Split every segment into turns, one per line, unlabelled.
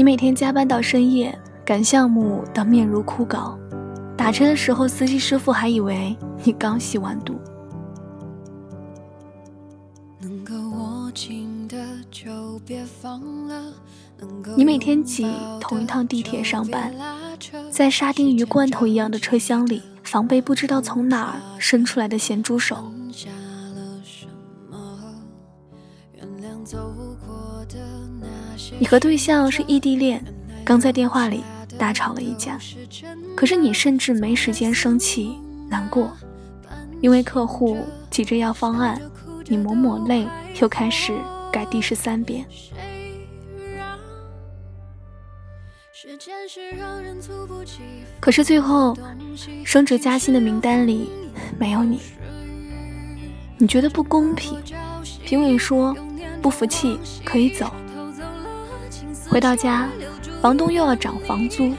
你每天加班到深夜，赶项目到面如枯槁，打车的时候，司机师傅还以为你刚吸完毒。你每天挤同一趟地铁上班，在沙丁鱼罐头一样的车厢里，防备不知道从哪儿伸出来的咸猪手。你和对象是异地恋，刚在电话里大吵了一架，可是你甚至没时间生气难过，因为客户急着要方案，你抹抹泪，又开始改第十三遍。可是最后，升职加薪的名单里没有你，你觉得不公平？评委说不服气可以走。回到家，房东又要涨房租。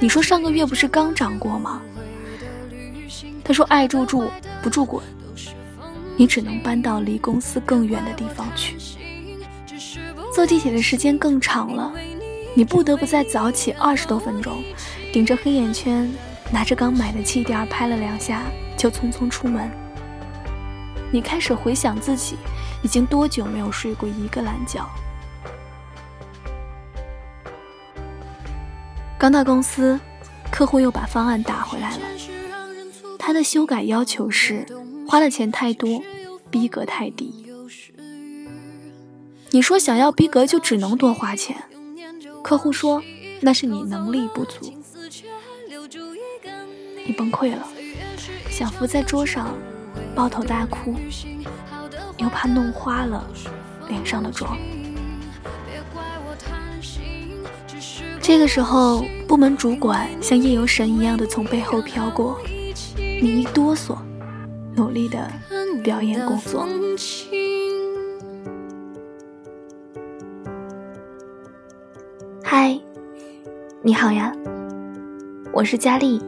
你说上个月不是刚涨过吗？他说爱住住，不住滚。你只能搬到离公司更远的地方去。坐地铁的时间更长了，你不得不再早起二十多分钟，顶着黑眼圈，拿着刚买的气垫拍了两下，就匆匆出门。你开始回想自己已经多久没有睡过一个懒觉。刚到公司，客户又把方案打回来了。他的修改要求是：花的钱太多，逼格太低。你说想要逼格就只能多花钱，客户说那是你能力不足。你崩溃了，想伏在桌上抱头大哭，又怕弄花了脸上的妆。这个时候，部门主管像夜游神一样的从背后飘过，你一哆嗦，努力的表演工作。嗨，你好呀，我是佳丽，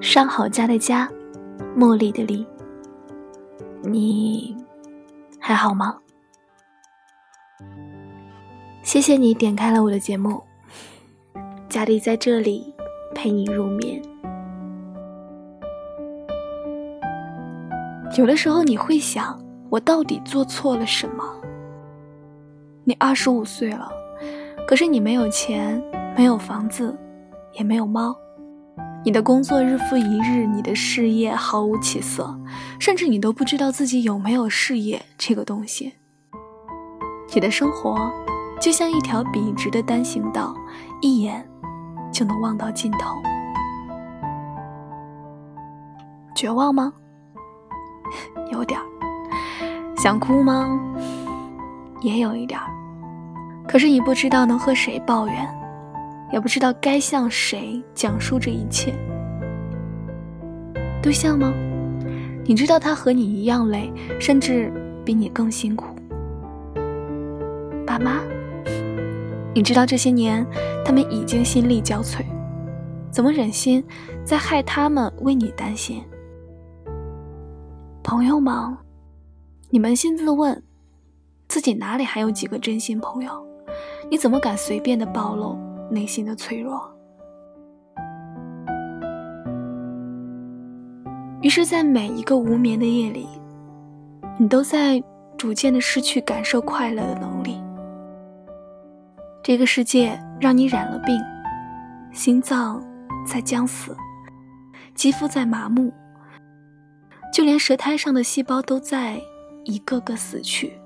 上好佳的佳，茉莉的莉。你还好吗？谢谢你点开了我的节目。家里在这里陪你入眠。有的时候你会想，我到底做错了什么？你二十五岁了，可是你没有钱，没有房子，也没有猫。你的工作日复一日，你的事业毫无起色，甚至你都不知道自己有没有事业这个东西。你的生活就像一条笔直的单行道，一眼。就能望到尽头。绝望吗？有点儿。想哭吗？也有一点儿。可是你不知道能和谁抱怨，也不知道该向谁讲述这一切。对象吗？你知道他和你一样累，甚至比你更辛苦。爸妈？你知道这些年，他们已经心力交瘁，怎么忍心再害他们为你担心？朋友吗？你扪心自问，自己哪里还有几个真心朋友？你怎么敢随便的暴露内心的脆弱？于是，在每一个无眠的夜里，你都在逐渐的失去感受快乐的能力。这个世界让你染了病，心脏在将死，肌肤在麻木，就连舌苔上的细胞都在一个个死去。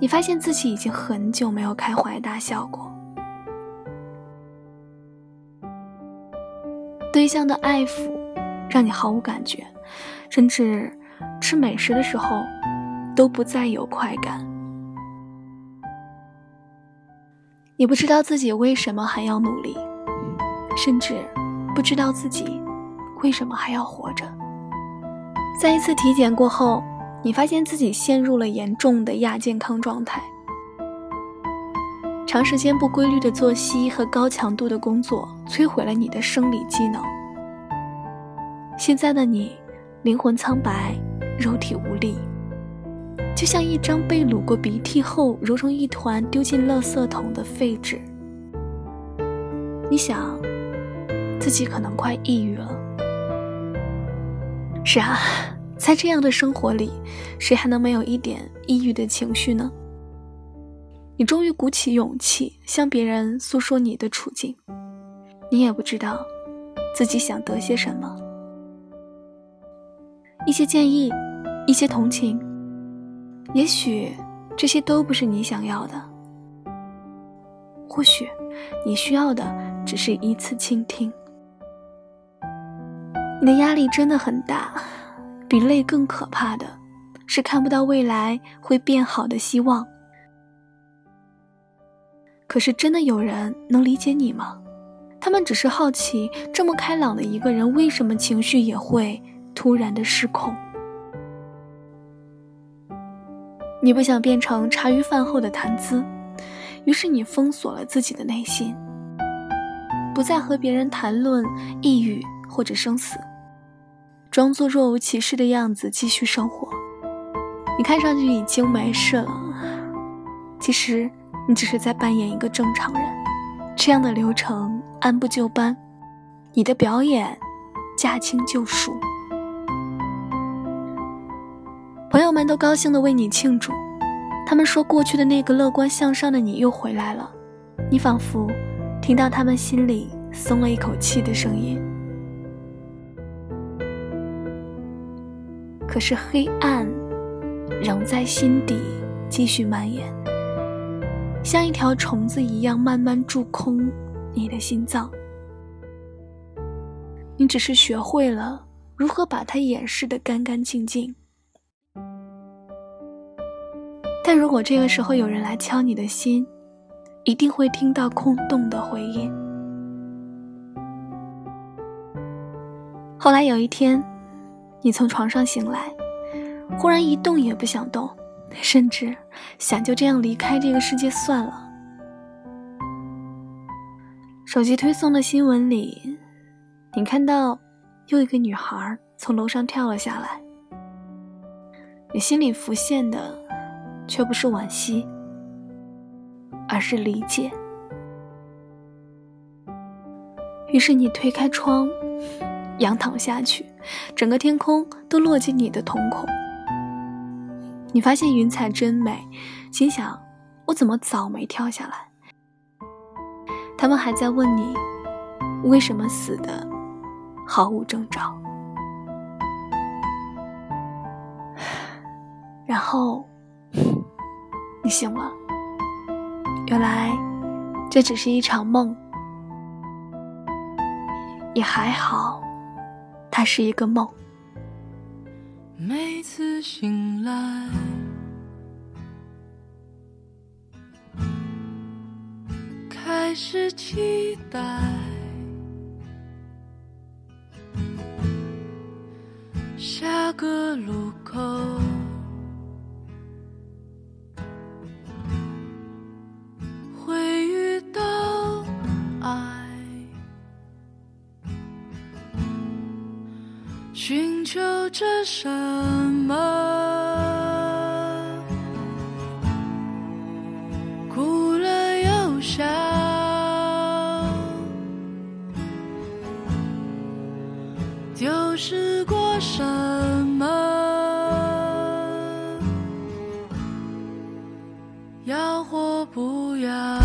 你发现自己已经很久没有开怀大笑过，对象的爱抚让你毫无感觉，甚至吃美食的时候都不再有快感。你不知道自己为什么还要努力，甚至不知道自己为什么还要活着。在一次体检过后，你发现自己陷入了严重的亚健康状态。长时间不规律的作息和高强度的工作摧毁了你的生理机能。现在的你，灵魂苍白，肉体无力，就像一张被撸过鼻涕后揉成一团丢进垃圾桶的废纸。你想，自己可能快抑郁了。是啊，在这样的生活里，谁还能没有一点抑郁的情绪呢？你终于鼓起勇气向别人诉说你的处境，你也不知道自己想得些什么。一些建议，一些同情，也许这些都不是你想要的。或许你需要的只是一次倾听。你的压力真的很大，比累更可怕的是看不到未来会变好的希望。可是，真的有人能理解你吗？他们只是好奇，这么开朗的一个人，为什么情绪也会突然的失控？你不想变成茶余饭后的谈资，于是你封锁了自己的内心，不再和别人谈论抑郁或者生死，装作若无其事的样子继续生活。你看上去已经没事了，其实。你只是在扮演一个正常人，这样的流程按部就班，你的表演驾轻就熟，朋友们都高兴的为你庆祝，他们说过去的那个乐观向上的你又回来了，你仿佛听到他们心里松了一口气的声音，可是黑暗仍在心底继续蔓延。像一条虫子一样慢慢蛀空你的心脏，你只是学会了如何把它掩饰的干干净净。但如果这个时候有人来敲你的心，一定会听到空洞的回音。后来有一天，你从床上醒来，忽然一动也不想动。甚至想就这样离开这个世界算了。手机推送的新闻里，你看到又一个女孩从楼上跳了下来，你心里浮现的却不是惋惜，而是理解。于是你推开窗，仰躺下去，整个天空都落进你的瞳孔。你发现云彩真美，心想：我怎么早没跳下来？他们还在问你，为什么死的毫无征兆？然后你醒了，原来这只是一场梦，也还好，它是一个梦。每次醒来，开始期待下个路口。着什么？哭了又笑，丢失过什么？要或不要？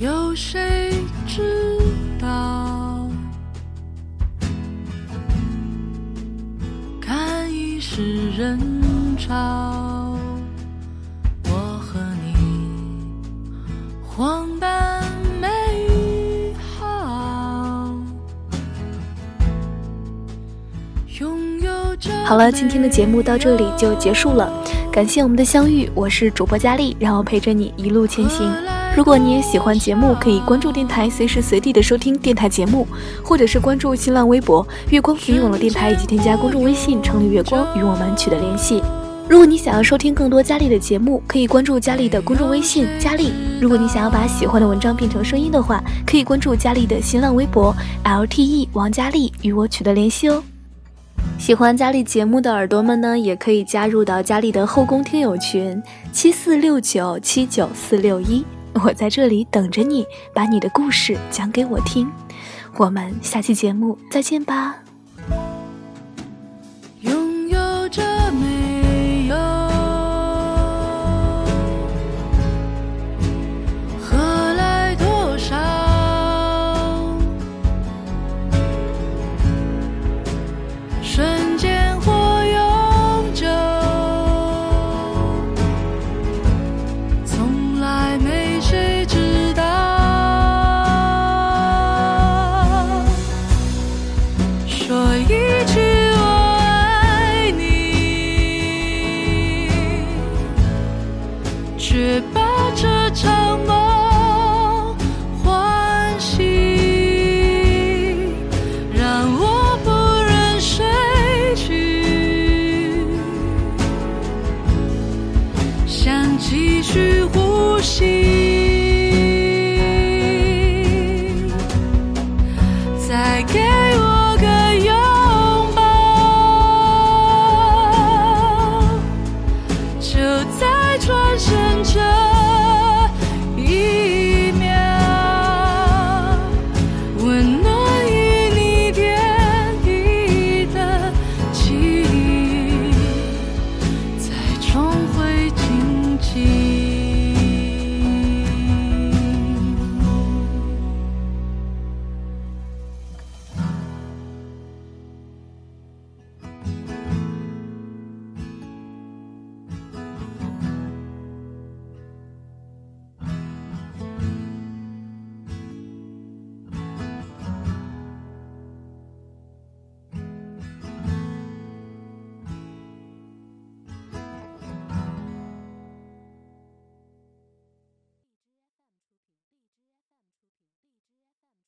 有谁？知道，看一世人潮，我和你荒诞美好。好了，今天的节目到这里就结束了，感谢我们的相遇，我是主播佳丽，让我陪着你一路前行。如果你也喜欢节目，可以关注电台，随时随地的收听电台节目，或者是关注新浪微博“月光浮云网络电台”，以及添加公众微信“城里月光”与我们取得联系。如果你想要收听更多佳丽的节目，可以关注佳丽的公众微信“佳丽”。如果你想要把喜欢的文章变成声音的话，可以关注佳丽的新浪微博 “lte 王佳丽”与我取得联系哦。喜欢佳丽节目的耳朵们呢，也可以加入到佳丽的后宫听友群七四六九七九四六一，我在这里等着你，把你的故事讲给我听。我们下期节目再见吧。